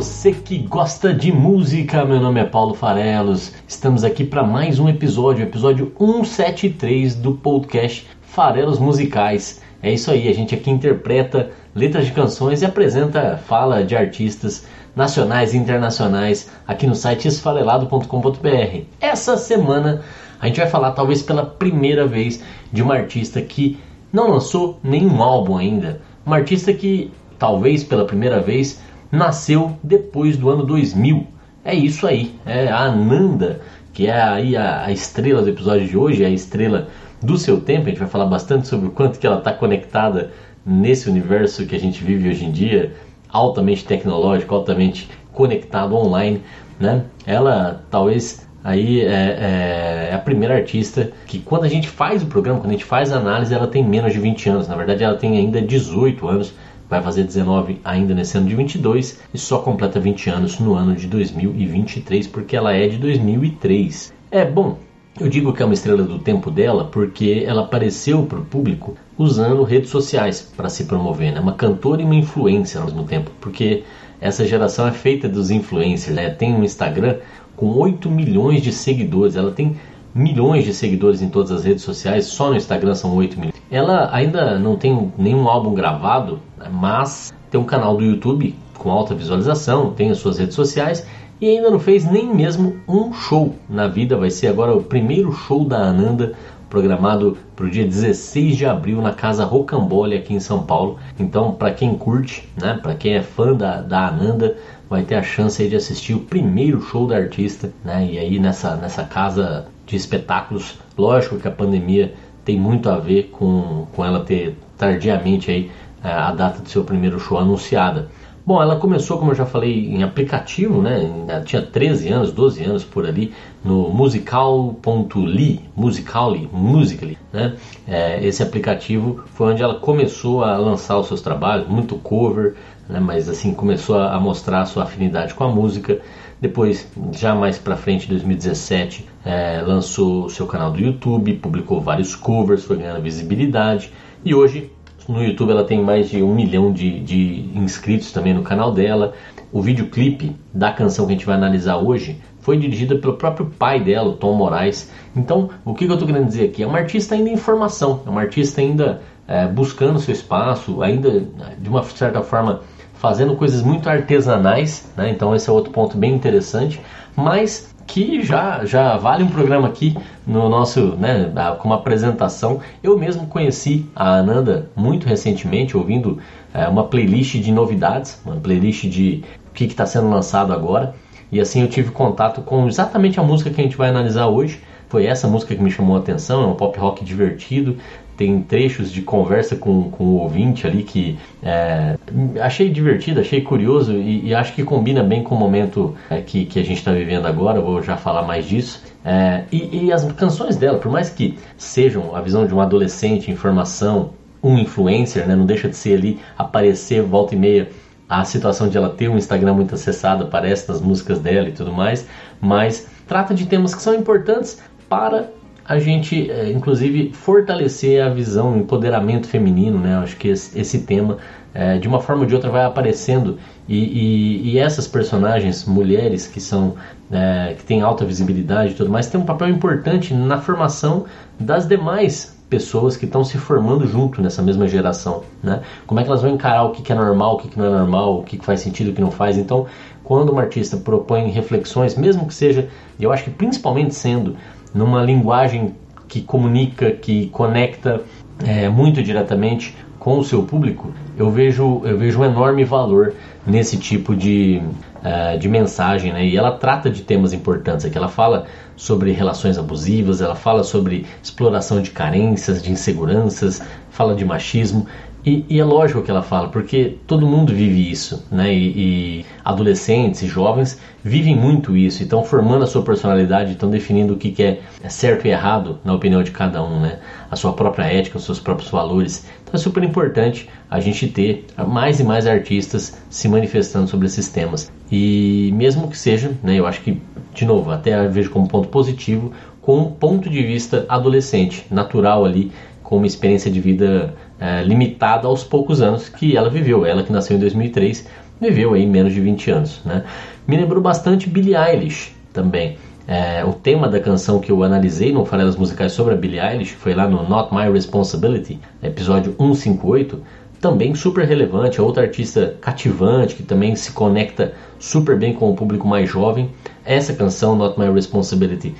Você que gosta de música, meu nome é Paulo Farelos. Estamos aqui para mais um episódio, episódio 173 do podcast Farelos Musicais. É isso aí, a gente aqui interpreta letras de canções e apresenta fala de artistas nacionais e internacionais aqui no site esfarelado.com.br. Essa semana a gente vai falar, talvez pela primeira vez, de uma artista que não lançou nenhum álbum ainda. Uma artista que, talvez pela primeira vez, nasceu depois do ano 2000. É isso aí, é a Ananda, que é aí a, a estrela do episódio de hoje, é a estrela do seu tempo. A gente vai falar bastante sobre o quanto que ela está conectada nesse universo que a gente vive hoje em dia, altamente tecnológico, altamente conectado online, né? Ela talvez aí é, é, a primeira artista que quando a gente faz o programa, quando a gente faz a análise, ela tem menos de 20 anos. Na verdade, ela tem ainda 18 anos vai fazer 19 ainda nesse ano de 22 e só completa 20 anos no ano de 2023 porque ela é de 2003. É bom, eu digo que é uma estrela do tempo dela porque ela apareceu para o público usando redes sociais para se promover, né? Uma cantora e uma influencer ao mesmo tempo, porque essa geração é feita dos influencers, né? Tem um Instagram com 8 milhões de seguidores, ela tem milhões de seguidores em todas as redes sociais, só no Instagram são 8 milhões. Ela ainda não tem nenhum álbum gravado, né, mas tem um canal do YouTube com alta visualização, tem as suas redes sociais e ainda não fez nem mesmo um show na vida. Vai ser agora o primeiro show da Ananda, programado para o dia 16 de abril na Casa Rocambole aqui em São Paulo. Então, para quem curte, né, para quem é fã da, da Ananda, vai ter a chance de assistir o primeiro show da artista, né? E aí nessa, nessa casa de espetáculos, lógico que a pandemia tem muito a ver com, com ela ter tardiamente aí é, a data do seu primeiro show anunciada. Bom, ela começou, como eu já falei, em aplicativo, né? Ela tinha 13 anos, 12 anos por ali, no musical.ly, Musical.ly, Musically, né? É, esse aplicativo foi onde ela começou a lançar os seus trabalhos, muito cover, né? Mas assim, começou a mostrar a sua afinidade com a música. Depois, já mais para frente, 2017, é, lançou seu canal do YouTube, publicou vários covers, foi ganhando visibilidade. E hoje, no YouTube, ela tem mais de um milhão de, de inscritos também no canal dela. O videoclipe da canção que a gente vai analisar hoje foi dirigida pelo próprio pai dela, o Tom Moraes. Então, o que, que eu estou querendo dizer aqui? É uma artista ainda em formação, é uma artista ainda é, buscando seu espaço, ainda de uma certa forma fazendo coisas muito artesanais, né? então esse é outro ponto bem interessante, mas que já, já vale um programa aqui no nosso, né, como apresentação. Eu mesmo conheci a Ananda muito recentemente, ouvindo é, uma playlist de novidades, uma playlist de o que está sendo lançado agora, e assim eu tive contato com exatamente a música que a gente vai analisar hoje. Foi essa música que me chamou a atenção, é um pop rock divertido, tem trechos de conversa com, com o ouvinte ali que é, achei divertido, achei curioso e, e, acho que combina bem com o momento é, que, que a gente está vivendo agora. Vou já falar mais disso. É, e, e, as canções dela, por mais que sejam a visão de um adolescente em formação, um influencer, né, não deixa de ser ali aparecer volta e meia a situação de ela ter um Instagram muito acessado, aparece nas músicas dela e tudo mais, mas trata de temas que são importantes para a gente, é, inclusive, fortalecer a visão, o empoderamento feminino, né? acho que esse, esse tema, é, de uma forma ou de outra, vai aparecendo e, e, e essas personagens, mulheres que são é, que têm alta visibilidade e tudo mais, têm um papel importante na formação das demais pessoas que estão se formando junto nessa mesma geração, né? Como é que elas vão encarar o que, que é normal, o que, que não é normal, o que, que faz sentido, o que não faz? Então, quando uma artista propõe reflexões, mesmo que seja, eu acho que principalmente sendo numa linguagem que comunica, que conecta é, muito diretamente com o seu público, eu vejo, eu vejo um enorme valor nesse tipo de, uh, de mensagem. Né? E ela trata de temas importantes aqui. Ela fala sobre relações abusivas, ela fala sobre exploração de carências, de inseguranças, fala de machismo. E, e, é lógico que ela fala, porque todo mundo vive isso, né? E, e adolescentes e jovens vivem muito isso, estão formando a sua personalidade, estão definindo o que, que é certo e errado na opinião de cada um, né? A sua própria ética, os seus próprios valores. Então é super importante a gente ter mais e mais artistas se manifestando sobre esses temas. E mesmo que seja, né? Eu acho que, de novo, até vejo como ponto positivo, com um ponto de vista adolescente, natural ali, com uma experiência de vida é, limitada aos poucos anos que ela viveu. Ela que nasceu em 2003 viveu aí menos de 20 anos. Né? Me lembrou bastante Billie Eilish também. É, o tema da canção que eu analisei no Farelas Musicais sobre a Billie Eilish foi lá no Not My Responsibility, episódio 158 também super relevante, é outra artista cativante que também se conecta super bem com o público mais jovem. Essa canção, Not My Responsibility,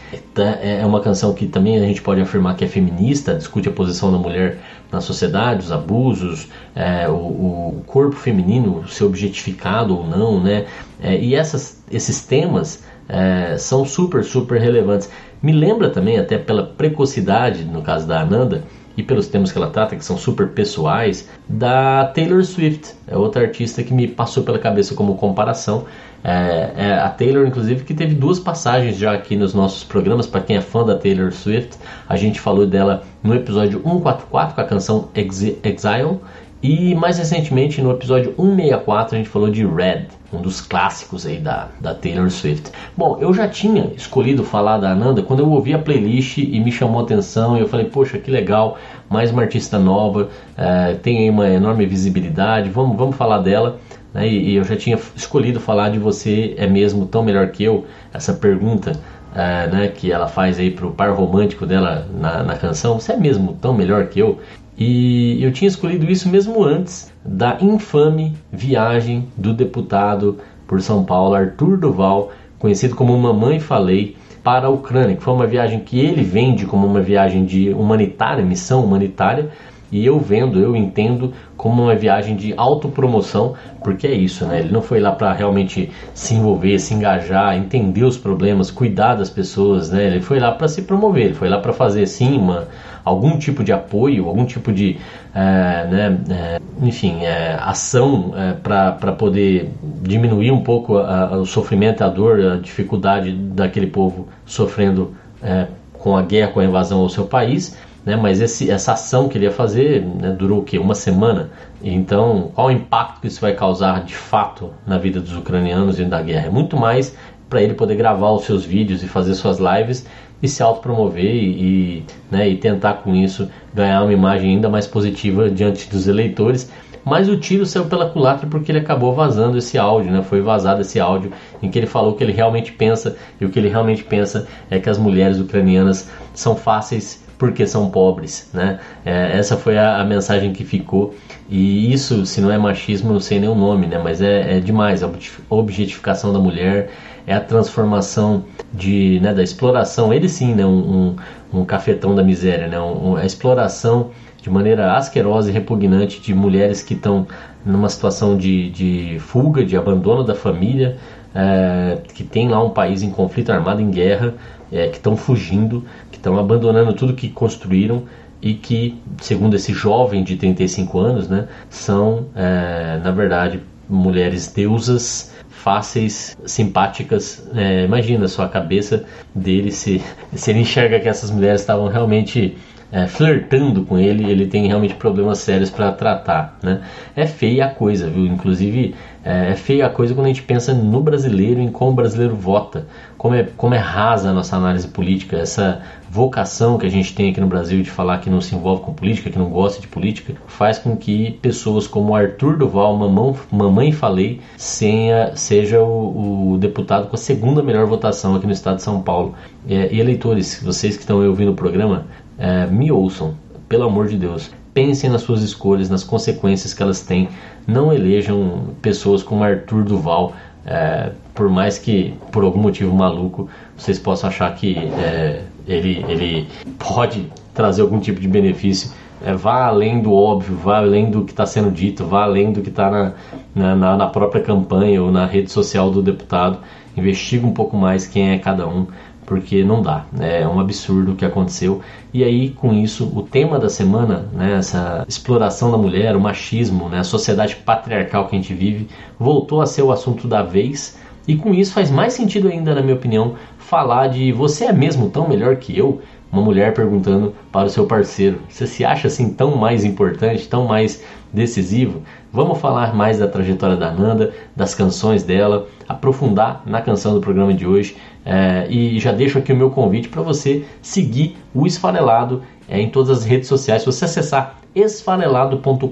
é, é uma canção que também a gente pode afirmar que é feminista, discute a posição da mulher na sociedade, os abusos, é, o, o, corpo feminino ser objetificado ou não, né? É, e essas, esses temas é, são super, super relevantes. Me lembra também, até pela precocidade, no caso da Ananda, e pelos temas que ela trata, que são super pessoais, da Taylor Swift. É outra artista que me passou pela cabeça como comparação. É, é a Taylor, inclusive, que teve duas passagens já aqui nos nossos programas. Para quem é fã da Taylor Swift, a gente falou dela no episódio 144 com a canção Exile e mais recentemente, no episódio 164, a gente falou de Red, um dos clássicos aí da, da Taylor Swift. Bom, eu já tinha escolhido falar da Ananda quando eu ouvi a playlist e me chamou a atenção. Eu falei, poxa, que legal, mais uma artista nova, é, tem aí uma enorme visibilidade, vamos, vamos falar dela. Né? E, e, eu já tinha escolhido falar de você é mesmo tão melhor que eu, essa pergunta. É, né, que ela faz aí pro par romântico dela na, na canção, você é mesmo tão melhor que eu? E eu tinha escolhido isso mesmo antes da infame viagem do deputado por São Paulo, Arthur Duval, conhecido como Mamãe Falei, para a Ucrânia, que foi uma viagem que ele vende como uma viagem de humanitária, missão humanitária, e eu vendo, eu entendo como uma viagem de autopromoção, porque é isso, né? Ele não foi lá para realmente se envolver, se engajar, entender os problemas, cuidar das pessoas, né? Ele foi lá para se promover, ele foi lá para fazer sim uma, algum tipo de apoio, algum tipo de, é, né, é, enfim, é, ação é, para poder diminuir um pouco a, a, o sofrimento, a dor, a dificuldade daquele povo sofrendo é, com a guerra, com a invasão ao seu país né? Mas esse, essa ação que ele ia fazer né, durou o quê? Uma semana. Então, qual o impacto que isso vai causar de fato na vida dos ucranianos e da guerra? É muito mais para ele poder gravar os seus vídeos e fazer suas lives e se autopromover e, né, e tentar com isso ganhar uma imagem ainda mais positiva diante dos eleitores. Mas o tiro saiu pela culatra porque ele acabou vazando esse áudio, né? Foi vazado esse áudio em que ele falou que ele realmente pensa e o que ele realmente pensa é que as mulheres ucranianas são fáceis porque são pobres, né? É, essa foi a, a, mensagem que ficou e isso, se não é machismo, não sei nem o nome, né? Mas é, é demais a objetificação da mulher, é a transformação de, né, da exploração. Ele sim, né? Um, um, cafetão da miséria, né? Um, a exploração de maneira asquerosa e repugnante de mulheres que estão numa situação de, de fuga, de abandono da família, é, que tem lá um país em conflito armado, em guerra, é, que estão fugindo, que estão abandonando tudo que construíram e que, segundo esse jovem de 35 anos, né, são, é, na verdade, mulheres deusas fáceis, simpáticas. É, imagina só a cabeça dele se, se ele enxerga que essas mulheres estavam realmente é, flertando com ele, ele tem realmente problemas sérios para tratar. Né? É feia a coisa, viu? Inclusive, é, é feia a coisa quando a gente pensa no brasileiro, em como o brasileiro vota, como é, como é rasa a nossa análise política, essa vocação que a gente tem aqui no Brasil de falar que não se envolve com política, que não gosta de política, faz com que pessoas como Arthur Duval, mamão, Mamãe Falei, senha, seja o, o, deputado com a segunda melhor votação aqui no estado de São Paulo. É, e eleitores, vocês que estão ouvindo o programa, é, me ouçam, pelo amor de Deus. Pensem nas suas escolhas, nas consequências que elas têm. Não elejam pessoas como Arthur Duval, é, por mais que por algum motivo maluco vocês possam achar que é, ele, ele pode trazer algum tipo de benefício. É, vá além do óbvio, vá além do que está sendo dito, vá além do que está na, na, na própria campanha ou na rede social do deputado. Investiga um pouco mais quem é cada um porque não dá, né? é um absurdo o que aconteceu. E aí, com isso, o tema da semana, né, essa exploração da mulher, o machismo, né, a sociedade patriarcal que a gente vive, voltou a ser o assunto da vez. E com isso faz mais sentido ainda, na minha opinião, falar de você é mesmo tão melhor que eu? Uma mulher perguntando para o seu parceiro: Você se acha assim tão mais importante, tão mais decisivo? Vamos falar mais da trajetória da Nanda, das canções dela, aprofundar na canção do programa de hoje. É, e já deixo aqui o meu convite para você seguir o Esfarelado é, em todas as redes sociais. Se você acessar esfarelado.com.br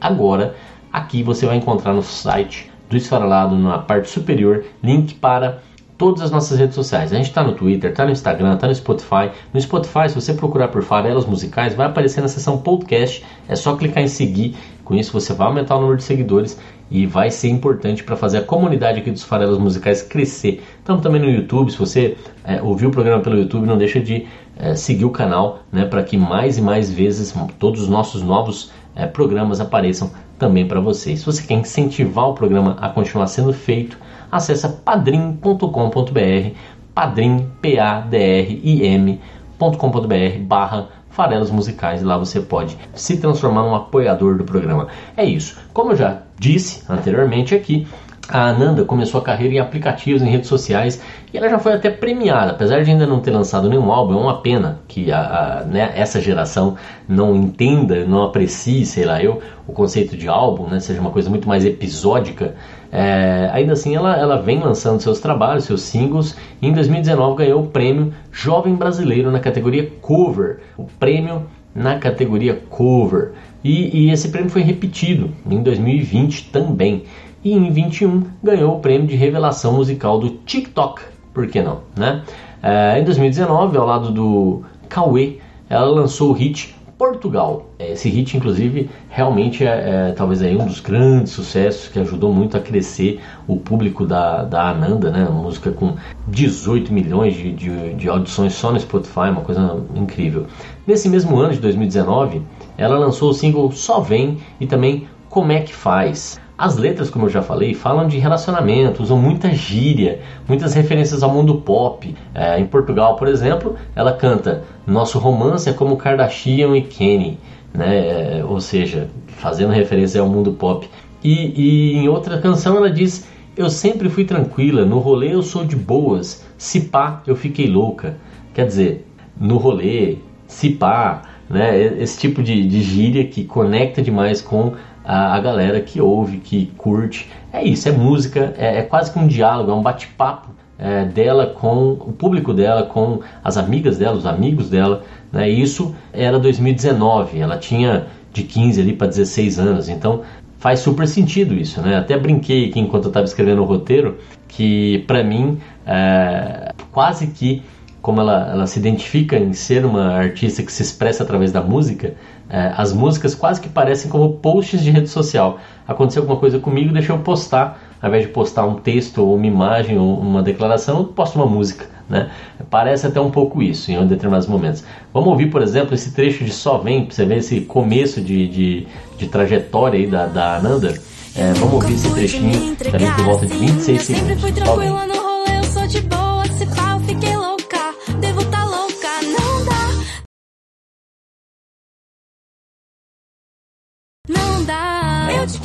agora, aqui você vai encontrar no site do Esfarelado, na parte superior, link para todas as nossas redes sociais. A gente está no Twitter, está no Instagram, está no Spotify. No Spotify, se você procurar por Farelas Musicais, vai aparecer na seção podcast. É só clicar em seguir. Com isso, você vai aumentar o número de seguidores e vai ser importante para fazer a comunidade aqui dos Farelas Musicais crescer. Estamos também no YouTube. Se você é, ouviu o programa pelo YouTube, não deixa de é, seguir o canal né, para que mais e mais vezes todos os nossos novos é, programas apareçam também para vocês. Se você quer incentivar o programa a continuar sendo feito, acessa padrim.com.br, padrim, P-A-D-R-I-M.com.br barra farelas musicais e lá você pode se transformar num apoiador do programa. É isso. Como eu já disse anteriormente aqui, a Ananda começou a carreira em aplicativos, em redes sociais e ela já foi até premiada, apesar de ainda não ter lançado nenhum álbum. É uma pena que a, a né, essa geração não entenda, não aprecie, sei lá eu, o conceito de álbum, né, seja uma coisa muito mais episódica. É, ainda assim, ela, ela vem lançando seus trabalhos, seus singles. E em 2019 ganhou o prêmio Jovem Brasileiro na categoria Cover. O prêmio na categoria Cover. E, e esse prêmio foi repetido em 2020 também e em 21 ganhou o prêmio de revelação musical do TikTok, por que não, né? É, em 2019, ao lado do Cauê, ela lançou o hit Portugal. Esse hit, inclusive, realmente é, é, talvez aí um dos grandes sucessos que ajudou muito a crescer o público da, da Ananda, né? Uma música com 18 milhões de, de, de audições só no Spotify, uma coisa incrível. Nesse mesmo ano de 2019, ela lançou o single Só Vem e também Como é que Faz. As letras, como eu já falei, falam de relacionamento, usam muita gíria, muitas referências ao mundo pop. É, em Portugal, por exemplo, ela canta Nosso romance é como Kardashian e Kenny, né? É, ou seja, fazendo referência ao mundo pop. E, e em outra canção ela diz Eu sempre fui tranquila, no rolê eu sou de boas, se pá eu fiquei louca. Quer dizer, no rolê, se pá, né? Esse tipo de, de gíria que conecta demais com a, a galera que ouve, que curte. É isso, é música, é, é quase que um diálogo, é um bate-papo é, dela com o público dela, com as amigas dela, os amigos dela. Né? Isso era 2019, ela tinha de 15 ali para 16 anos, então faz super sentido isso, né? Até brinquei aqui enquanto eu estava escrevendo o roteiro que para mim é, quase que como ela, ela se identifica em ser uma artista que se expressa através da música, é, as músicas quase que parecem como posts de rede social. Aconteceu alguma coisa comigo, deixa eu postar, ao invés de postar um texto ou uma imagem ou uma declaração, eu posto uma música. Né? Parece até um pouco isso em determinados momentos. Vamos ouvir, por exemplo, esse trecho de Só Vem, para você ver esse começo de, de, de trajetória aí da, da Ananda. É, vamos ouvir esse trechinho também por volta de 26 segundos. Só vem.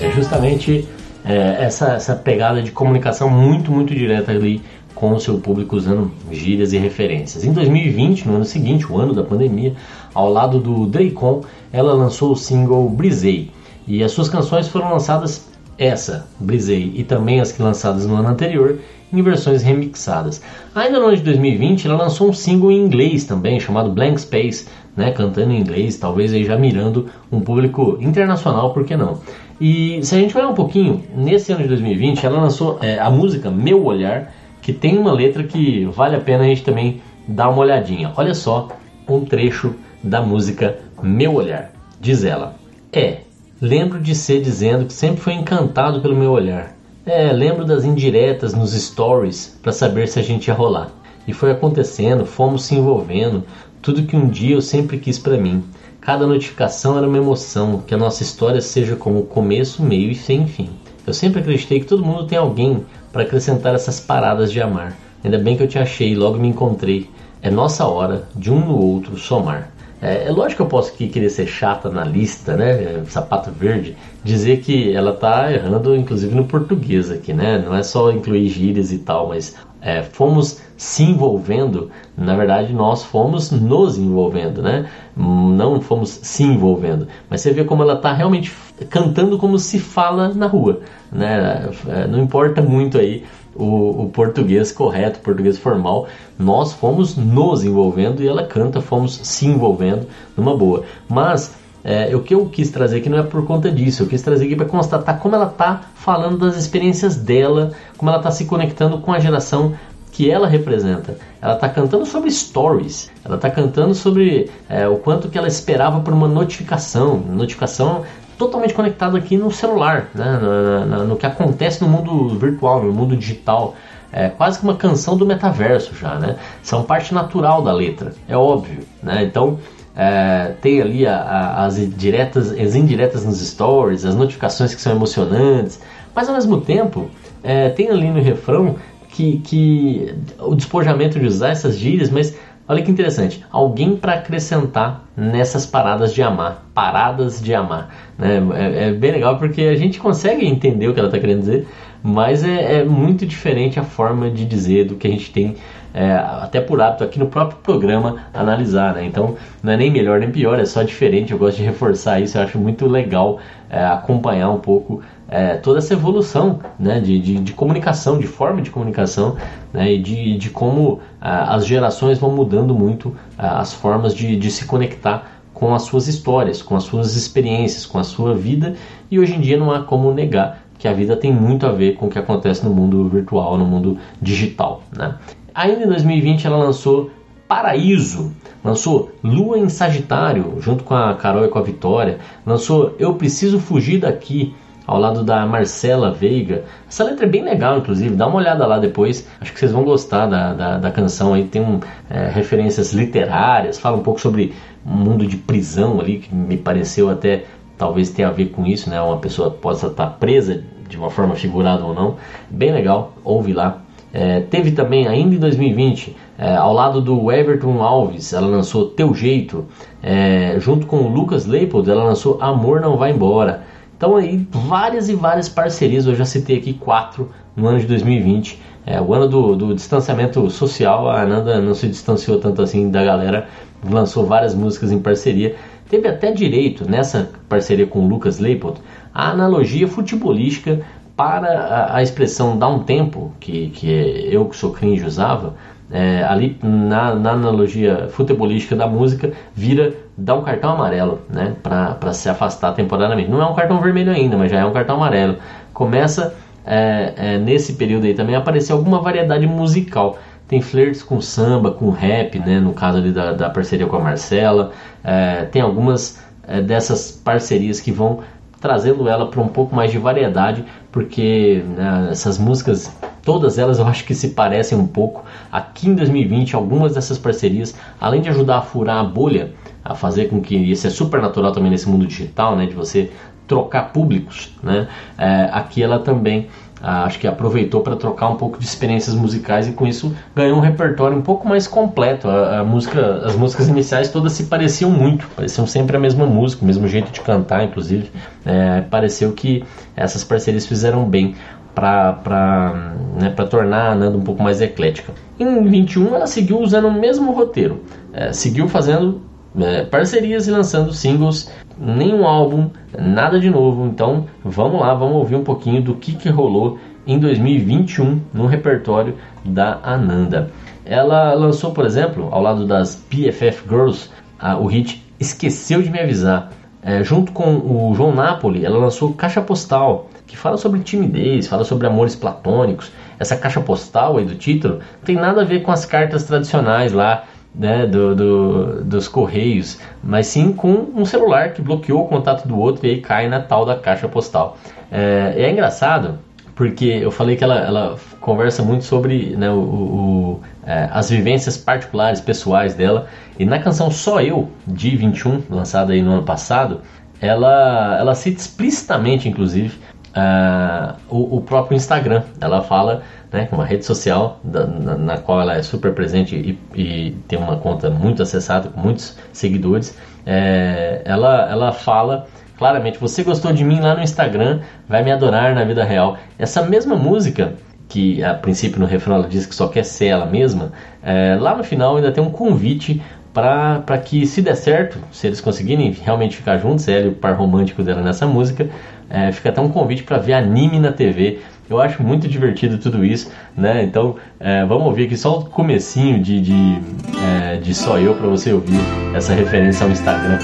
É justamente é, essa, essa pegada de comunicação muito, muito direta ali com o seu público usando gírias e referências. Em 2020, no ano seguinte, o ano da pandemia, ao lado do Draycon, ela lançou o single Brisei. E as suas canções foram lançadas essa, Brisei, e também as que lançadas no ano anterior, em versões remixadas. Ainda no ano de 2020, ela lançou um single em inglês também, chamado Blank Space, né, cantando em inglês, talvez aí já mirando um público internacional, por que não? E se a gente olhar um pouquinho, nesse ano de 2020, ela lançou é, a música Meu Olhar, que tem uma letra que vale a pena a gente também dar uma olhadinha. Olha só um trecho da música Meu Olhar. Diz ela: É, lembro de ser dizendo que sempre foi encantado pelo meu olhar. É, lembro das indiretas nos stories para saber se a gente ia rolar. E foi acontecendo, fomos se envolvendo, tudo que um dia eu sempre quis para mim. Cada notificação era uma emoção, que a nossa história seja como começo, meio e sem fim. Eu sempre acreditei que todo mundo tem alguém para acrescentar essas paradas de amar. Ainda bem que eu te achei, logo me encontrei. É nossa hora de um no outro somar. É, é lógico que eu posso aqui querer ser chata na lista, né? Sapato verde, dizer que ela tá errando, inclusive no português aqui, né? Não é só incluir gírias e tal, mas é, fomos se envolvendo, na verdade nós fomos nos envolvendo, né? Não fomos se envolvendo. Mas você vê como ela está realmente cantando como se fala na rua, né? É, não importa muito aí o, o, português correto, português formal. Nós fomos nos envolvendo e ela canta, fomos se envolvendo numa boa. Mas é, o que eu quis trazer aqui não é por conta disso, eu quis trazer aqui para constatar como ela está falando das experiências dela, como ela está se conectando com a geração que ela representa. Ela está cantando sobre stories, ela está cantando sobre é, o quanto que ela esperava por uma notificação, notificação totalmente conectada aqui no celular, né? no, no, no que acontece no mundo virtual, no mundo digital. É quase que uma canção do metaverso já, né? São parte natural da letra, é óbvio, né? Então é, tem ali a, a, as diretas, as indiretas nos stories, as notificações que são emocionantes, mas ao mesmo tempo é, tem ali no refrão que, que o despojamento de usar essas gírias, mas olha que interessante, alguém para acrescentar nessas paradas de amar, paradas de amar, né? É, é, bem legal porque a gente consegue entender o que ela está querendo dizer, mas é, é, muito diferente a forma de dizer do que a gente tem é, até por hábito aqui no próprio programa analisar, né? Então não é nem melhor nem pior, é só diferente. Eu gosto de reforçar isso, eu acho muito legal é, acompanhar um pouco é, toda essa evolução né, de, de, de, comunicação, de forma de comunicação né, e de, de como as gerações vão mudando muito as formas de, de se conectar com as suas histórias, com as suas experiências, com a sua vida e hoje em dia não há como negar que a vida tem muito a ver com o que acontece no mundo virtual, no mundo digital. Né? Ainda em 2020 ela lançou Paraíso, lançou Lua em Sagitário, junto com a Carol e com a Vitória, lançou Eu Preciso Fugir Daqui, ao lado da Marcela Veiga. Essa letra é bem legal, inclusive, dá uma olhada lá depois, acho que vocês vão gostar da, da, da canção aí, tem um, é, referências literárias, fala um pouco sobre um mundo de prisão ali, que me pareceu até talvez ter a ver com isso, né? Uma pessoa possa estar presa de uma forma figurada ou não. Bem legal, ouve lá. É, teve também, ainda em 2020, é, ao lado do Everton Alves, ela lançou Teu Jeito. É, junto com o Lucas Leipold, ela lançou Amor Não Vai Embora. Então aí, várias e várias parcerias, eu já citei aqui quatro no ano de 2020. É, o ano do, do distanciamento social, a Ananda não se distanciou tanto assim da galera, lançou várias músicas em parceria. Teve até direito, nessa parceria com o Lucas Leipold, a analogia futebolística para a, a, expressão dar um tempo, que, que eu que sou cringe usava, é, ali na, na, analogia futebolística da música, vira dar um cartão amarelo, né, para se afastar temporariamente. Não é um cartão vermelho ainda, mas já é um cartão amarelo. Começa é, é, nesse período aí também a aparecer alguma variedade musical. Tem flirts com samba, com rap, né, no caso ali da, da parceria com a Marcela. É, tem algumas é, dessas parcerias que vão trazendo ela para um pouco mais de variedade, porque né, essas músicas, todas elas eu acho que se parecem um pouco. Aqui em 2020, algumas dessas parcerias, além de ajudar a furar a bolha, a fazer com que isso é super natural também nesse mundo digital, né, de você trocar públicos, né, é, aqui ela também acho que aproveitou para trocar um pouco de experiências musicais e com isso ganhou um repertório um pouco mais completo. A, a, música, as músicas iniciais todas se pareciam muito, pareciam sempre a mesma música, o mesmo jeito de cantar, inclusive. É, pareceu que essas parcerias fizeram bem para né, tornar a Nanda um pouco mais eclética. Em 21 ela seguiu usando o mesmo roteiro, é, seguiu fazendo é, parcerias e lançando singles, nenhum álbum, nada de novo. Então vamos lá, vamos ouvir um pouquinho do que, que rolou em 2021 no repertório da Ananda. Ela lançou, por exemplo, ao lado das BFF Girls, a, o hit Esqueceu de Me Avisar. É, junto com o João Napoli, ela lançou Caixa Postal, que fala sobre timidez, fala sobre amores platônicos. Essa caixa postal aí do título tem nada a ver com as cartas tradicionais lá né, do, do, dos correios, mas sim com um celular que bloqueou o contato do outro e aí cai na tal da caixa postal. É, é engraçado porque eu falei que ela, ela conversa muito sobre né, o, o é, as vivências particulares, pessoais dela, e na canção Só Eu, de 21, lançada aí no ano passado, ela, ela cita explicitamente, inclusive, uh, o, o, próprio Instagram. Ela fala, né, uma rede social da, na, na, qual ela é super presente e, e, tem uma conta muito acessada, com muitos seguidores. É, ela, ela fala claramente: você gostou de mim lá no Instagram, vai me adorar na vida real. Essa mesma música que a princípio no refrão ela diz que só quer ser ela mesma, é, lá no final ainda tem um convite para que, se der certo, se eles conseguirem realmente ficar juntos, ela e o par romântico dela nessa música, é, fica até um convite para ver anime na TV. Eu acho muito divertido tudo isso, né? Então é, vamos ouvir aqui só o comecinho de, de, é, de Só Eu para você ouvir essa referência ao Instagram.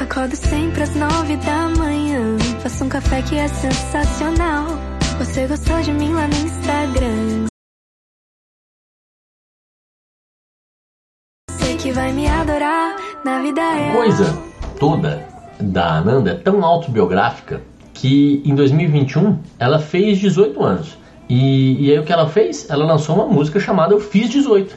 Acordo sempre às nove da manhã. Faço um café que é sensacional. Você gostou de mim lá no Instagram? Que vai me adorar na vida real. Coisa toda da Ananda é tão autobiográfica que em 2021 ela fez 18 anos. E, e aí o que ela fez? Ela lançou uma música chamada Eu Fiz 18.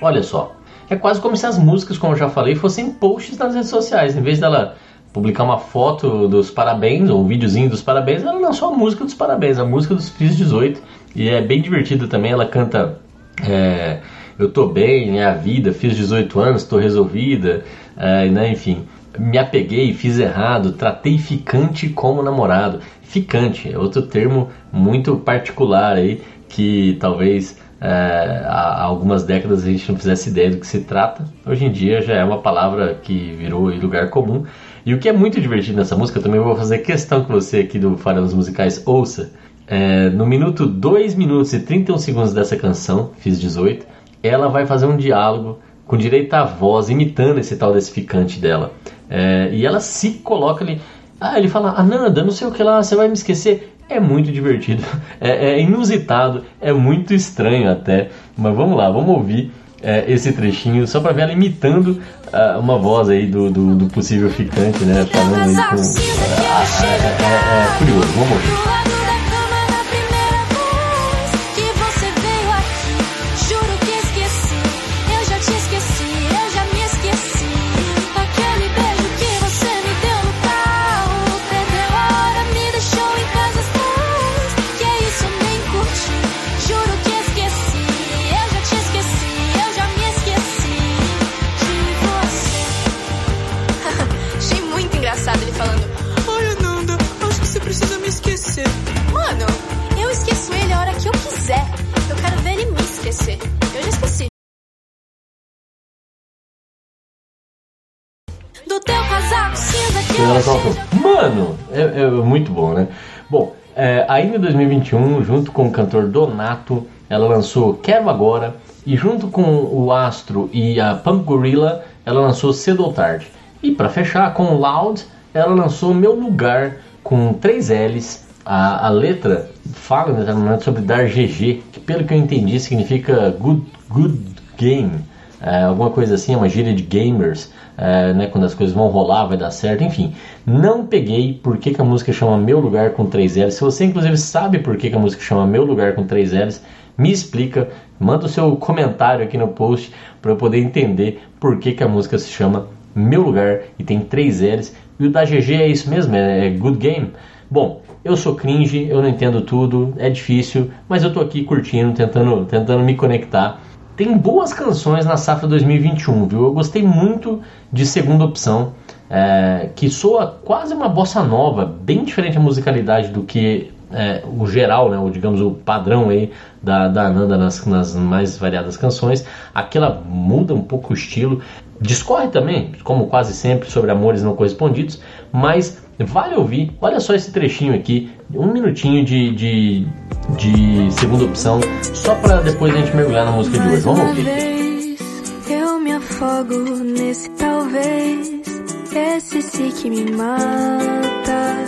Olha só. É quase como se as músicas, como eu já falei, fossem posts nas redes sociais. Em vez dela publicar uma foto dos parabéns, ou um videozinho dos parabéns, ela lançou a música dos parabéns, a música dos Fiz 18. E é bem divertida também, ela canta é, Eu tô bem, é a vida, fiz 18 anos, tô resolvida, é, né, enfim. Me apeguei, fiz errado, tratei ficante como namorado. Ficante é outro termo muito particular aí, que talvez é, há algumas décadas a gente não fizesse ideia do que se trata. Hoje em dia já é uma palavra que virou lugar comum. E o que é muito divertido nessa música, eu também vou fazer questão que você aqui do Farelos Musicais ouça. É, no minuto 2 minutos e 31 segundos dessa canção, fiz 18, ela vai fazer um diálogo com direito à voz, imitando esse tal desse ficante dela. É, e ela se coloca ali. Ah, ele fala, Ananda, não sei o que lá, você vai me esquecer. É muito divertido, é, é inusitado, é muito estranho até. Mas vamos lá, vamos ouvir é, esse trechinho só para ver ela imitando uh, uma voz aí do, do, do, possível ficante, né? Falando aí com. Uh, é, curioso, vamos ouvir. Mano, é, é, muito bom, né? Bom, é, ainda em 2021, junto com o cantor Donato, ela lançou Quero Agora. E junto com o Astro e a Pump Gorilla, ela lançou Cedo ou Tarde. E para fechar com o Loud, ela lançou Meu Lugar com três L's. A, a letra fala em sobre dar GG, que pelo que eu entendi significa Good, good Game. É, alguma coisa assim, é uma gíria de gamers é, né, quando as coisas vão rolar, vai dar certo, enfim. Não peguei por que, que a música chama Meu Lugar com 3 L's. Se você, inclusive, sabe por que, que a música chama Meu Lugar com 3 L's, me explica, manda o seu comentário aqui no post para eu poder entender por que, que a música se chama Meu Lugar e tem 3 L's. E o da GG é isso mesmo, é, é Good Game. Bom, eu sou cringe, eu não entendo tudo, é difícil, mas eu tô aqui curtindo, tentando, tentando me conectar tem boas canções na safra 2021, viu? Eu gostei muito de Segunda Opção, é, que soa quase uma bossa nova, bem diferente a musicalidade do que é, o geral, né, ou digamos o padrão aí da, da Ananda nas, nas mais variadas canções. Aqui ela muda um pouco o estilo, discorre também, como quase sempre, sobre amores não correspondidos, mas vale ouvir. Olha só esse trechinho aqui, um minutinho de, de, de segunda opção, só para depois a gente mergulhar na música de hoje. Vamos ouvir. Eu me afogo nesse talvez, esse sim que me mata.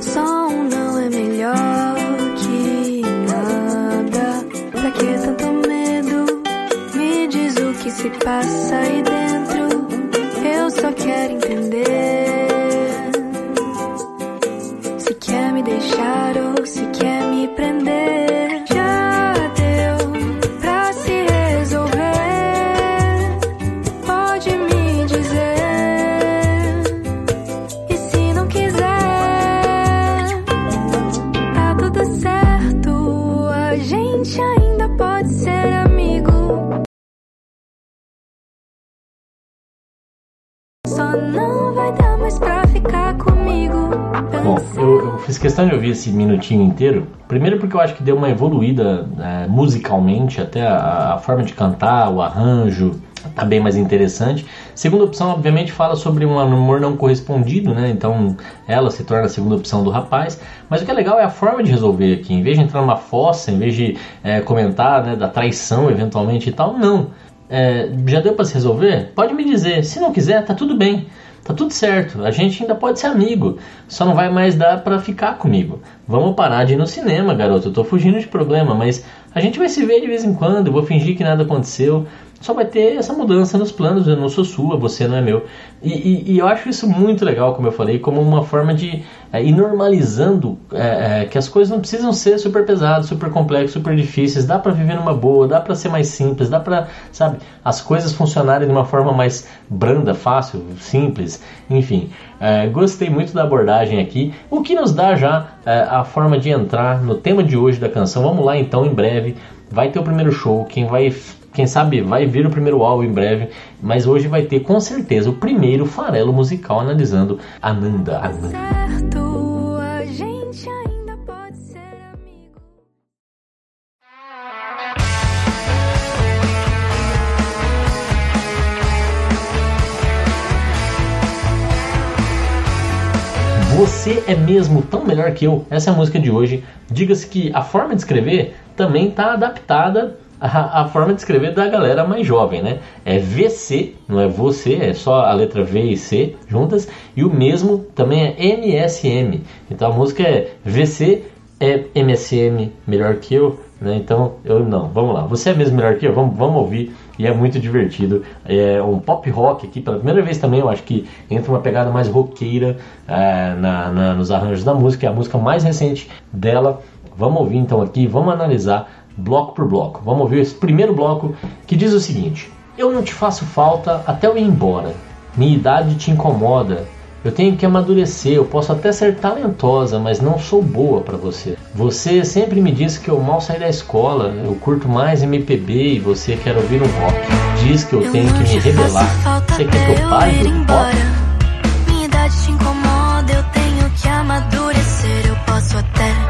Só um não é melhor que nada. Pra que tanto medo? Me diz o que se passa aí dentro. Eu só quero entender. Quer me fiz questão de ouvir esse minutinho inteiro. Primeiro porque eu acho que deu uma evoluída é, musicalmente, até a, a, forma de cantar, o arranjo, tá bem mais interessante. Segunda opção, obviamente, fala sobre um amor não correspondido, né? Então ela se torna a segunda opção do rapaz. Mas o que é legal é a forma de resolver aqui. Em vez de entrar numa fossa, em vez de é, comentar né, da traição eventualmente e tal, não. É, já deu para se resolver? Pode me dizer. Se não quiser, tá tudo bem. Tá tudo certo, a gente ainda pode ser amigo, só não vai mais dar para ficar comigo. Vamos parar de ir no cinema, garoto. Eu tô fugindo de problema, mas a gente vai se ver de vez em quando. Vou fingir que nada aconteceu só vai ter essa mudança nos planos. Eu não sou sua, você não é meu. E, e, e eu acho isso muito legal, como eu falei, como uma forma de é, ir normalizando é, é, que as coisas não precisam ser super pesadas, super complexas, super difíceis. Dá para viver numa boa, dá para ser mais simples, dá para, sabe, as coisas funcionarem de uma forma mais branda, fácil, simples. Enfim, é, gostei muito da abordagem aqui, o que nos dá já é, a forma de entrar no tema de hoje da canção. Vamos lá então, em breve. Vai ter o primeiro show. Quem vai quem sabe vai vir o primeiro álbum em breve, mas hoje vai ter com certeza o primeiro farelo musical analisando Ananda. Ananda. Você é mesmo tão melhor que eu? Essa é a música de hoje. Diga-se que a forma de escrever também está adaptada a, forma de escrever da galera mais jovem, né? É VC, não é você, é só a letra V e C juntas, e o mesmo também é MSM. Então a música é VC é MSM melhor que eu, né? Então eu não, vamos lá. Você é mesmo melhor que eu? Vamos, vamos ouvir e é muito divertido. É um pop rock aqui pela primeira vez também. Eu acho que entra uma pegada mais roqueira é, na, na, nos arranjos da música. É a música mais recente dela. Vamos ouvir então aqui, vamos analisar bloco por bloco. Vamos ouvir esse primeiro bloco que diz o seguinte: Eu não te faço falta até eu ir embora. Minha idade te incomoda. Eu tenho que amadurecer, eu posso até ser talentosa, mas não sou boa para você. Você sempre me diz que eu mal saí da escola, eu curto mais MPB e você quer ouvir um rock. Diz que eu, eu tenho que me rebelar. Você quer que eu pare do pop? Minha idade te incomoda, eu tenho que amadurecer, eu posso até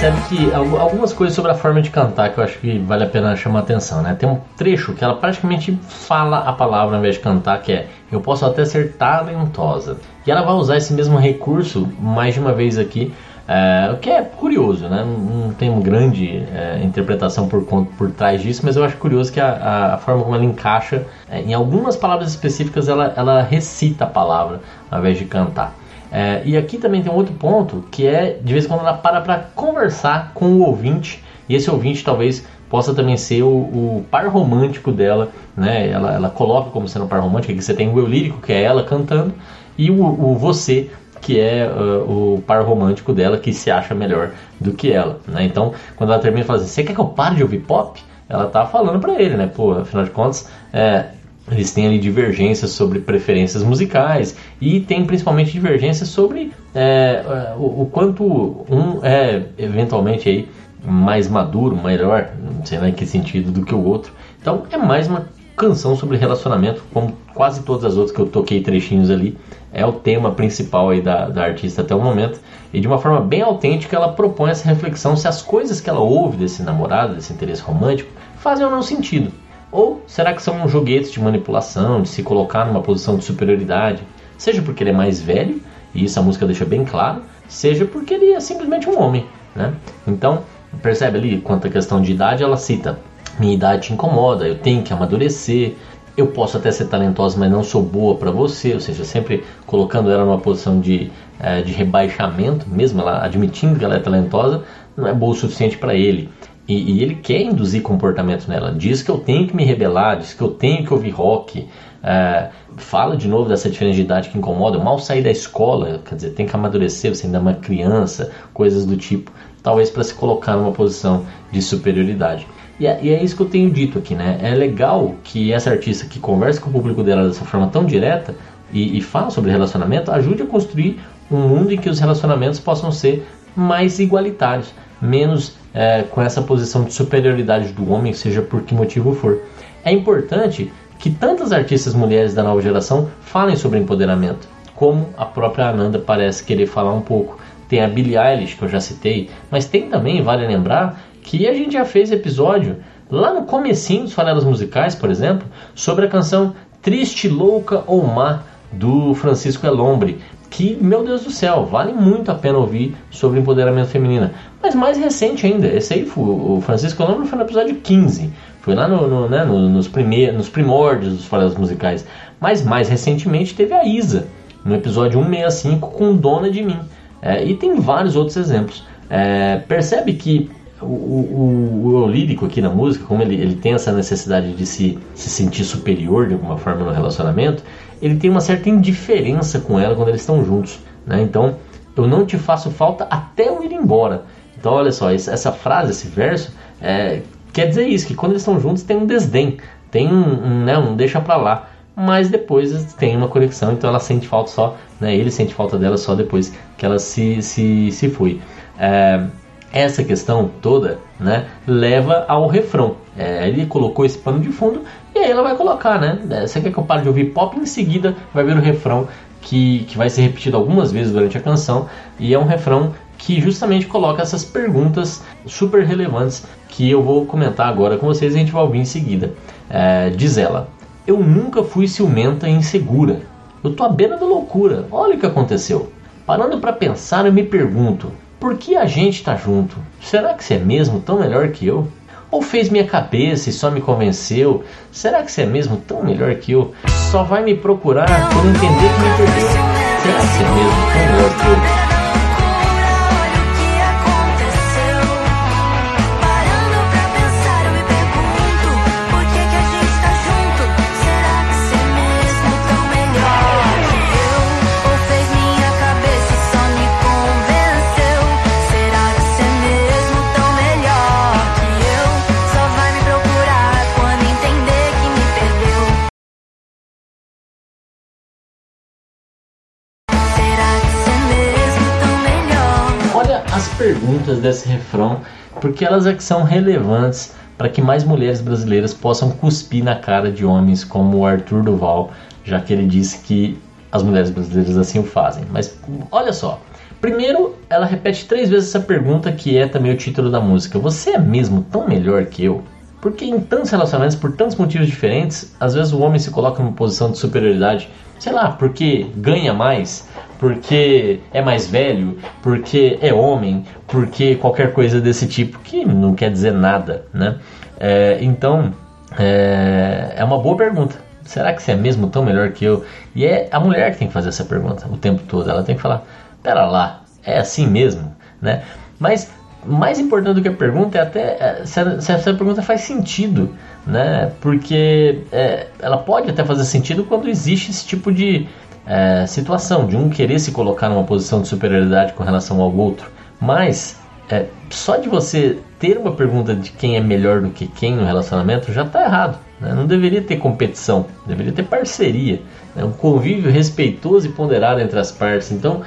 percebe que algumas coisas sobre a forma de cantar que eu acho que vale a pena chamar atenção, né? Tem um trecho que ela praticamente fala a palavra ao invés de cantar, que é eu posso até ser talentosa. E ela vai usar esse mesmo recurso mais de uma vez aqui é, o que é curioso, né? Não, não tem uma grande é, interpretação por, por trás disso, mas eu acho curioso que a, a forma como ela encaixa, é, em algumas palavras específicas, ela, ela recita a palavra ao invés de cantar. É, e aqui também tem um outro ponto que é de vez em quando ela para para conversar com o ouvinte, e esse ouvinte talvez possa também ser o, o, par romântico dela, né? Ela, ela coloca como sendo um par romântico, que você tem o eu lírico, que é ela cantando, e o, o você, que é uh, o par romântico dela que se acha melhor do que ela, né? Então, quando ela termina fala assim, você quer que eu pare de ouvir pop? Ela tá falando para ele, né? Pô, afinal de contas, é, eles têm ali divergências sobre preferências musicais e tem principalmente divergências sobre é, o, o, quanto um é eventualmente aí mais maduro, melhor, não sei lá em que sentido do que o outro. Então é mais uma canção sobre relacionamento, como quase todas as outras que eu toquei trechinhos ali é o tema principal aí da, da artista até o momento. E de uma forma bem autêntica, ela propõe essa reflexão se as coisas que ela ouve desse namorado, desse interesse romântico, fazem ou não sentido. Ou será que são joguetes de manipulação, de se colocar numa posição de superioridade? Seja porque ele é mais velho, e isso a música deixa bem claro, seja porque ele é simplesmente um homem. Né? Então, percebe ali quanto à questão de idade, ela cita: minha idade te incomoda, eu tenho que amadurecer, eu posso até ser talentosa, mas não sou boa para você, ou seja, sempre colocando ela numa posição de, é, de rebaixamento, mesmo ela admitindo que ela é talentosa, não é boa o suficiente para ele. E, e, ele quer induzir comportamento nela. Diz que eu tenho que me rebelar, diz que eu tenho que ouvir rock. é, fala de novo dessa diferença de idade que incomoda. Eu mal sair da escola, quer dizer, tem que amadurecer, você ainda é uma criança, coisas do tipo. Talvez para se colocar numa posição de superioridade. E é, e é, isso que eu tenho dito aqui, né? É legal que essa artista que conversa com o público dela dessa forma tão direta e, e fala sobre relacionamento ajude a construir um mundo em que os relacionamentos possam ser mais igualitários, menos é, com essa posição de superioridade do homem, seja por que motivo for. É importante que tantas artistas mulheres da nova geração falem sobre empoderamento, como a própria Ananda parece querer falar um pouco. Tem a Billie Eilish, que eu já citei, mas tem também, vale lembrar, que a gente já fez episódio lá no comecinho dos Farelas Musicais, por exemplo, sobre a canção Triste, Louca ou Má, do Francisco Elombre, que, meu Deus do céu, vale muito a pena ouvir sobre empoderamento feminino. Mas mais recente ainda, esse aí, foi, o Francisco Elombre foi no episódio 15, foi lá no, no, né, no, nos, primeiros, nos primórdios dos farelas musicais. Mas mais recentemente teve a Isa, no episódio 165, com Dona de Mim. É, e tem vários outros exemplos. É, percebe que o, o, o, lírico aqui na música, como ele, ele tem essa necessidade de se, se sentir superior de alguma forma no relacionamento, ele tem uma certa indiferença com ela quando eles estão juntos. Né? Então, eu não te faço falta até eu ir embora. Então, olha só, essa frase, esse verso, é, quer dizer isso, que quando eles estão juntos tem um desdém, tem um, um, né, um deixa pra lá. Mas depois tem uma conexão, então ela sente falta só, né, ele sente falta dela só depois que ela se, se, se foi. É, essa questão toda né, leva ao refrão. É, ele colocou esse pano de fundo e aí ela vai colocar, né? É, você quer que eu pare de ouvir pop? Em seguida vai ver o refrão que, que vai ser repetido algumas vezes durante a canção e é um refrão que justamente coloca essas perguntas super relevantes que eu vou comentar agora com vocês e a gente vai ouvir em seguida. É, diz ela: Eu nunca fui ciumenta e insegura. Eu tô à beira da loucura. Olha o que aconteceu. Parando para pensar, eu me pergunto: por que a gente tá junto? Será que você é mesmo tão melhor que eu? Ou fez minha cabeça e só me convenceu? Será que você é mesmo tão melhor que eu? Só vai me procurar por entender que me perdeu. Será que você é mesmo tão melhor que eu? Porque elas é que são relevantes para que mais mulheres brasileiras possam cuspir na cara de homens como o Arthur Duval, já que ele disse que as mulheres brasileiras assim o fazem. Mas olha só, primeiro ela repete três vezes essa pergunta que é também o título da música: Você é mesmo tão melhor que eu? Porque em tantos relacionamentos, por tantos motivos diferentes, às vezes o homem se coloca numa posição de superioridade, sei lá, porque ganha mais, porque é mais velho, porque é homem, porque qualquer coisa desse tipo, que não quer dizer nada, né? É, então, é, é uma boa pergunta. Será que você é mesmo tão melhor que eu? E é a mulher que tem que fazer essa pergunta o tempo todo. Ela tem que falar: pera lá, é assim mesmo, né? Mas mais importante do que a pergunta é até é, se, essa pergunta faz sentido, né? Porque é, ela pode até fazer sentido quando existe esse tipo de é, situação de um querer se colocar numa posição de superioridade com relação ao outro, mas é, só de você ter uma pergunta de quem é melhor do que quem no relacionamento já está errado. Né? Não deveria ter competição, deveria ter parceria, né? um convívio respeitoso e ponderado entre as partes. Então,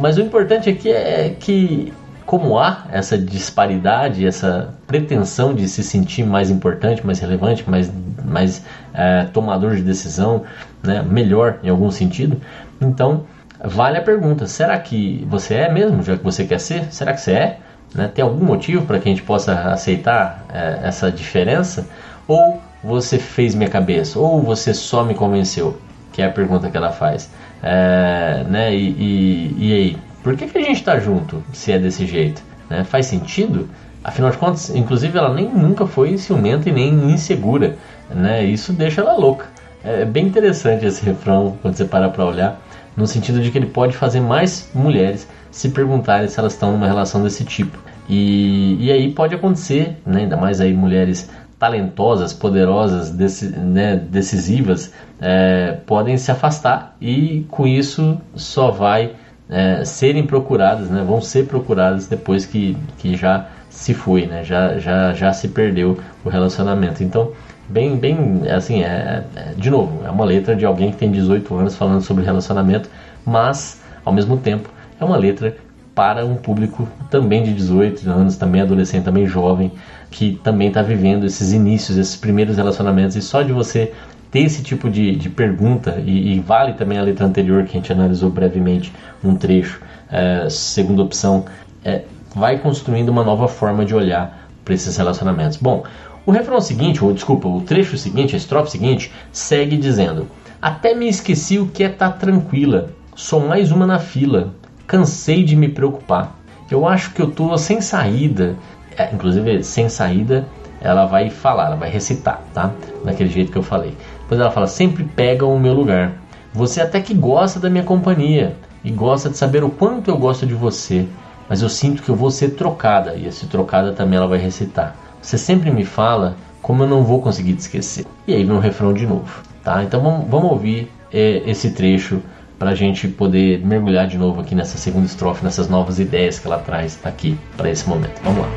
mas o importante aqui é que como há essa disparidade, essa pretensão de se sentir mais importante, mais relevante, mais, mais é, tomador de decisão, né, melhor em algum sentido, então vale a pergunta: será que você é mesmo, já que você quer ser? Será que você é? Né, tem algum motivo para que a gente possa aceitar é, essa diferença? Ou você fez minha cabeça? Ou você só me convenceu? Que é a pergunta que ela faz. É, né, e, e, e aí? Por que, que a gente está junto se é desse jeito? Né? Faz sentido? Afinal de contas, inclusive ela nem nunca foi ciumenta e nem insegura. Né? Isso deixa ela louca. É bem interessante esse refrão quando você para para olhar, no sentido de que ele pode fazer mais mulheres se perguntarem se elas estão numa relação desse tipo. E, e aí pode acontecer, né? ainda mais aí mulheres talentosas, poderosas, né, decisivas, é, podem se afastar e com isso só vai é, serem procuradas, né, vão ser procuradas depois que, que já se foi, né, já, já, já se perdeu o relacionamento. Então, bem, bem, assim, é, é, de novo, é uma letra de alguém que tem 18 anos falando sobre relacionamento, mas ao mesmo tempo é uma letra para um público também de 18 anos, também adolescente, também jovem, que também está vivendo esses inícios, esses primeiros relacionamentos. E só de você ter esse tipo de, de pergunta, e, e, vale também a letra anterior que a gente analisou brevemente, um trecho, é, segunda opção, é, vai construindo uma nova forma de olhar para esses relacionamentos. Bom, o refrão seguinte, ou desculpa, o trecho seguinte, a estrofe seguinte, segue dizendo: Até me esqueci o que é estar tá tranquila, sou mais uma na fila cansei de me preocupar. Eu acho que eu tô sem saída. É, inclusive, sem saída, ela vai falar, ela vai recitar, tá? Daquele jeito que eu falei. Depois ela fala: sempre pegam o meu lugar. Você até que gosta da minha companhia e gosta de saber o quanto eu gosto de você, mas eu sinto que eu vou ser trocada. E esse trocada também ela vai recitar. Você sempre me fala como eu não vou conseguir te esquecer. E aí vem o refrão de novo, tá? Então vamos, vamos ouvir é, esse trecho para a gente poder mergulhar de novo aqui nessa segunda estrofe, nessas novas ideias que ela traz aqui para esse momento. Vamos lá.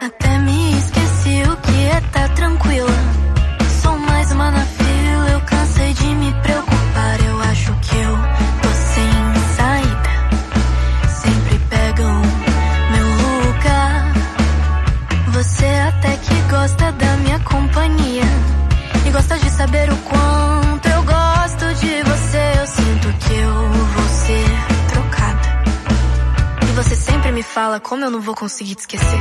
Até conseguir te esquecer.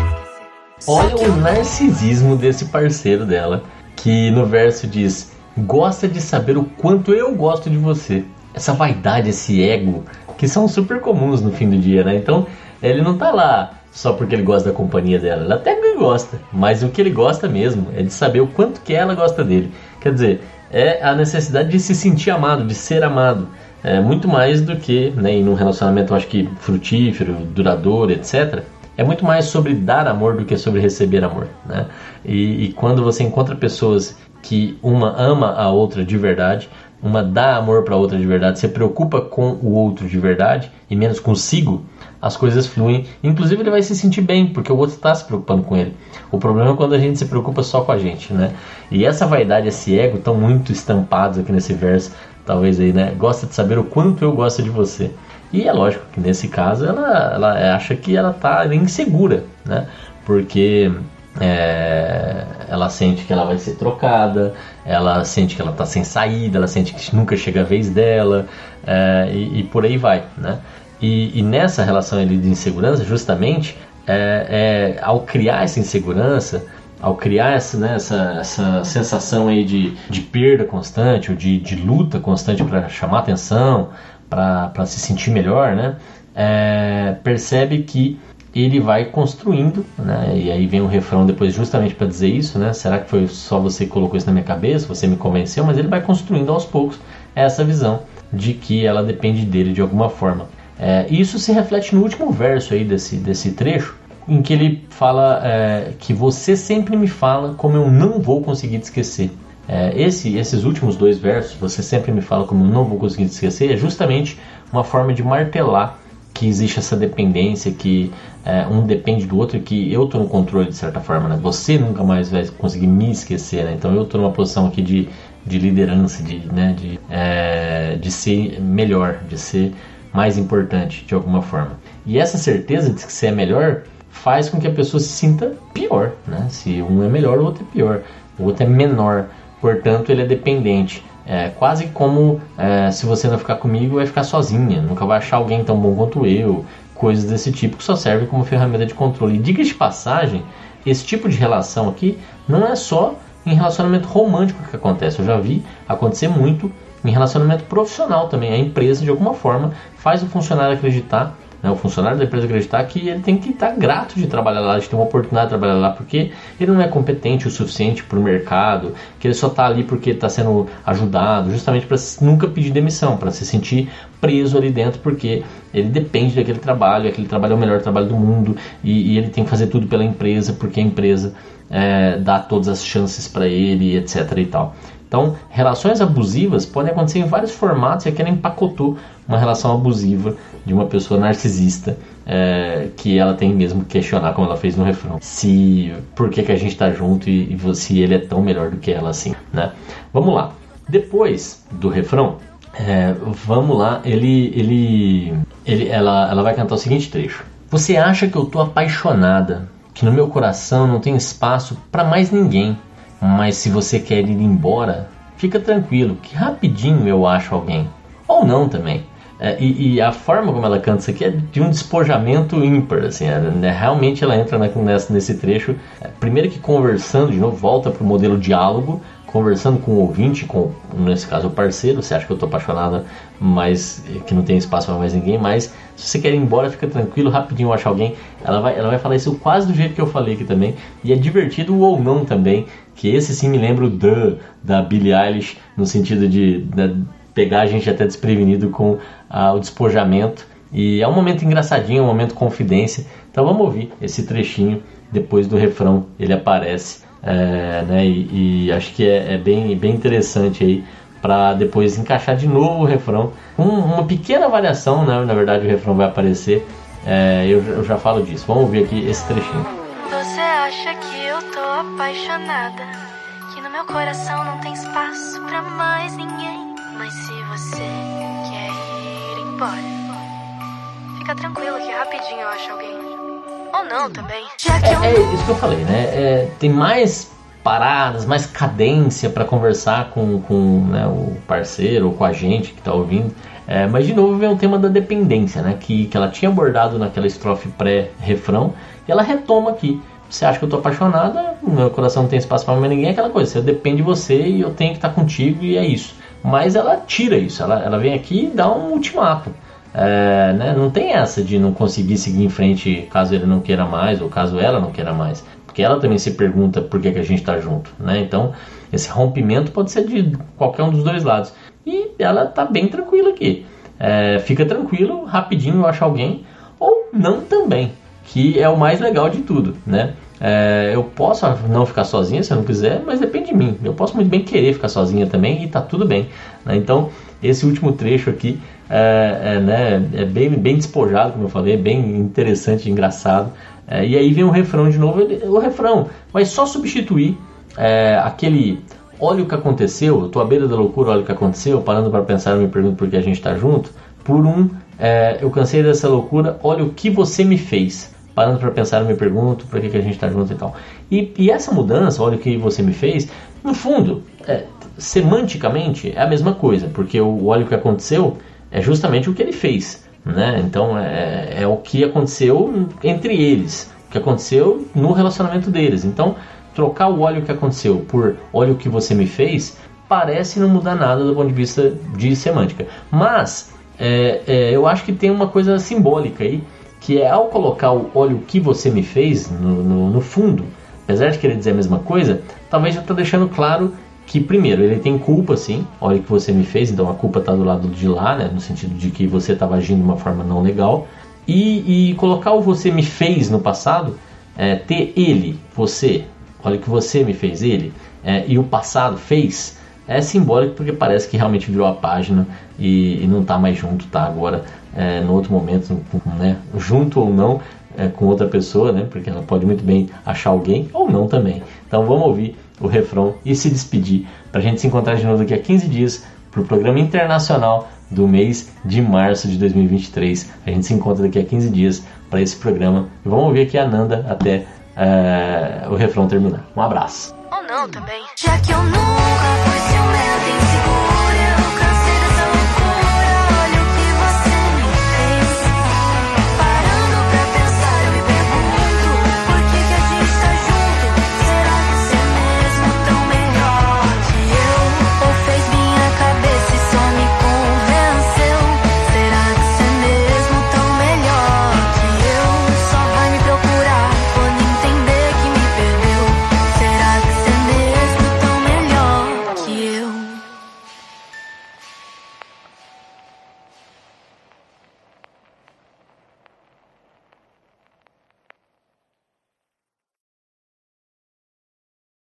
Olha o narcisismo desse parceiro dela, que no verso diz: gosta de saber o quanto eu gosto de você. Essa vaidade, esse ego, que são super comuns no fim do dia, né? Então, ele não tá lá só porque ele gosta da companhia dela. Ele até gosta, mas o que ele gosta mesmo é de saber o quanto que ela gosta dele. Quer dizer, é a necessidade de se sentir amado, de ser amado. É muito mais do que, né, em um relacionamento, acho que frutífero, duradouro, etc. É muito mais sobre dar amor do que sobre receber amor, né? E, e quando você encontra pessoas que uma ama a outra de verdade, uma dá amor para a outra de verdade, se preocupa com o outro de verdade e menos consigo, as coisas fluem. Inclusive ele vai se sentir bem, porque o outro está se preocupando com ele. O problema é quando a gente se preocupa só com a gente, né? E essa vaidade, esse ego, estão muito estampados aqui nesse verso, talvez aí, né? Gosta de saber o quanto eu gosto de você. E é lógico que nesse caso ela, ela acha que ela está insegura, né? Porque é, ela sente que ela vai ser trocada, ela sente que ela está sem saída, ela sente que nunca chega a vez dela é, e, e, por aí vai, né? E, e nessa relação de insegurança, justamente, é, é, ao criar essa insegurança, ao criar essa, né, essa, essa sensação aí de, de perda constante, ou de, de luta constante para chamar atenção, para se sentir melhor, né, é, percebe que ele vai construindo, né, e aí vem o refrão depois justamente para dizer isso, né, será que foi só você que colocou isso na minha cabeça, você me convenceu, mas ele vai construindo aos poucos essa visão de que ela depende dele de alguma forma. É, isso se reflete no último verso aí desse, desse trecho, em que ele fala é, que você sempre me fala como eu não vou conseguir te esquecer. É, esse, esses últimos dois versos, você sempre me fala como não vou conseguir esquecer, é justamente uma forma de martelar que existe essa dependência, que é, um depende do outro que eu estou no controle de certa forma. Né? Você nunca mais vai conseguir me esquecer. Né? Então eu estou numa posição aqui de, de liderança, de, né, de, é, de ser melhor, de ser mais importante de alguma forma. E essa certeza de que você é melhor faz com que a pessoa se sinta pior, né? Se um é melhor, o outro é pior, o outro é menor, portanto ele é dependente. É quase como é, se você não ficar comigo, vai ficar sozinha, nunca vai achar alguém tão bom quanto eu, coisas desse tipo que só serve como ferramenta de controle. E diga de passagem, esse tipo de relação aqui não é só em relacionamento romântico que acontece. Eu já vi acontecer muito em relacionamento profissional também. A empresa, de alguma forma, faz o funcionário acreditar né, o funcionário da empresa acreditar que ele tem que estar grato de trabalhar lá, de ter uma oportunidade de trabalhar lá, porque ele não é competente o suficiente para o mercado, que ele só está ali porque está sendo ajudado, justamente para nunca pedir demissão, para se sentir preso ali dentro, porque ele depende daquele trabalho, aquele trabalho é o melhor trabalho do mundo e, e ele tem que fazer tudo pela empresa, porque a empresa é, dá todas as chances para ele, etc. e tal. Então, relações abusivas podem acontecer em vários formatos e aqui ela empacotou uma relação abusiva de uma pessoa narcisista é, que ela tem mesmo que questionar, como ela fez no refrão, se por que, que a gente está junto e, e se ele é tão melhor do que ela assim, né? Vamos lá. Depois do refrão, é, vamos lá, ele, ele, ele, ela, ela vai cantar o seguinte trecho. Você acha que eu tô apaixonada, que no meu coração não tem espaço para mais ninguém mas se você quer ir embora, fica tranquilo, que rapidinho eu acho alguém. Ou não também. É, e, e, a forma como ela canta isso aqui é de um despojamento ímpar, assim, é, né? realmente ela entra nessa, nesse trecho, é, primeiro que conversando, de novo, volta para o modelo diálogo, conversando com o ouvinte, com, nesse caso o parceiro, você acha que eu estou apaixonada, mas que não tem espaço para mais ninguém, mas se você quer ir embora, fica tranquilo, rapidinho eu acho alguém, ela vai, ela vai falar isso quase do jeito que eu falei aqui também, e é divertido ou não também, que esse sim me lembra o The, da Billie Eilish, no sentido de, de pegar a gente até desprevenido com ah, o despojamento. E é um momento engraçadinho, um momento confidência. Então vamos ouvir esse trechinho depois do refrão. Ele aparece, é, né? E, e, acho que é, é, bem, bem interessante aí para depois encaixar de novo o refrão. Um, uma pequena variação, né? Na verdade o refrão vai aparecer. É, eu, eu já falo disso. Vamos ouvir aqui esse trechinho. Você acha que eu tô apaixonada? Que no meu coração não tem espaço pra mais ninguém. Mas você quer ir embora, fica tranquilo que rapidinho eu acho alguém. Ou não também. Já que é, é isso que eu falei, né? É, tem mais paradas, mais cadência para conversar com, com né, o parceiro ou com a gente que está ouvindo. É, mas de novo vem o tema da dependência, né? Que, que ela tinha abordado naquela estrofe pré-refrão e ela retoma aqui. Você acha que eu tô apaixonada, meu coração não tem espaço para mais ninguém, é aquela coisa, você depende de você e eu tenho que estar contigo e é isso. Mas ela tira isso, ela, ela vem aqui e dá um ultimato. É, né? Não tem essa de não conseguir seguir em frente caso ele não queira mais ou caso ela não queira mais. Porque ela também se pergunta por que, que a gente está junto. Né? Então, esse rompimento pode ser de qualquer um dos dois lados. E ela tá bem tranquila aqui. É, fica tranquilo, rapidinho eu acho alguém, ou não também que é o mais legal de tudo, né? É, eu posso não ficar sozinha se eu não quiser, mas depende de mim. Eu posso muito bem querer ficar sozinha também e tá tudo bem. Né? Então, esse último trecho aqui é, é, né, é bem, bem despojado, como eu falei, é bem interessante engraçado. É, e aí vem o refrão de novo. O refrão vai só substituir é, aquele olha o que aconteceu, eu tô à beira da loucura, olha o que aconteceu, parando para pensar, eu me pergunto por que a gente está junto, por um, eu cansei dessa loucura, olha o que você me fez parando para pensar, eu me pergunto por que, que a gente está junto e tal. E, e, essa mudança, olha o que você me fez, no fundo, é, semanticamente é a mesma coisa, porque o olha o que aconteceu é justamente o que ele fez. Né? Então é, é o que aconteceu entre eles, o que aconteceu no relacionamento deles. Então, trocar o olha o que aconteceu por olha o que você me fez parece não mudar nada do ponto de vista de semântica. Mas é, é, eu acho que tem uma coisa simbólica aí que é ao colocar o olha o que você me fez no, no, no fundo, apesar de querer dizer a mesma coisa, talvez já está deixando claro que primeiro ele tem culpa sim, olha o que você me fez, então a culpa está do lado de lá, né, no sentido de que você estava agindo de uma forma não legal, e, e, colocar o você me fez no passado, é, ter ele, você, olha o que você me fez, ele, é, e o passado fez, é simbólico porque parece que realmente virou a página e, e não está mais junto, tá? Agora é, no outro momento, né, junto ou não é, com outra pessoa, né, porque ela pode muito bem achar alguém ou não também. Então vamos ouvir o refrão e se despedir para a gente se encontrar de novo daqui a 15 dias para o programa internacional do mês de março de 2023. A gente se encontra daqui a 15 dias para esse programa e vamos ouvir aqui a Nanda até é, o refrão terminar. Um abraço. Ou não também. Já que eu nunca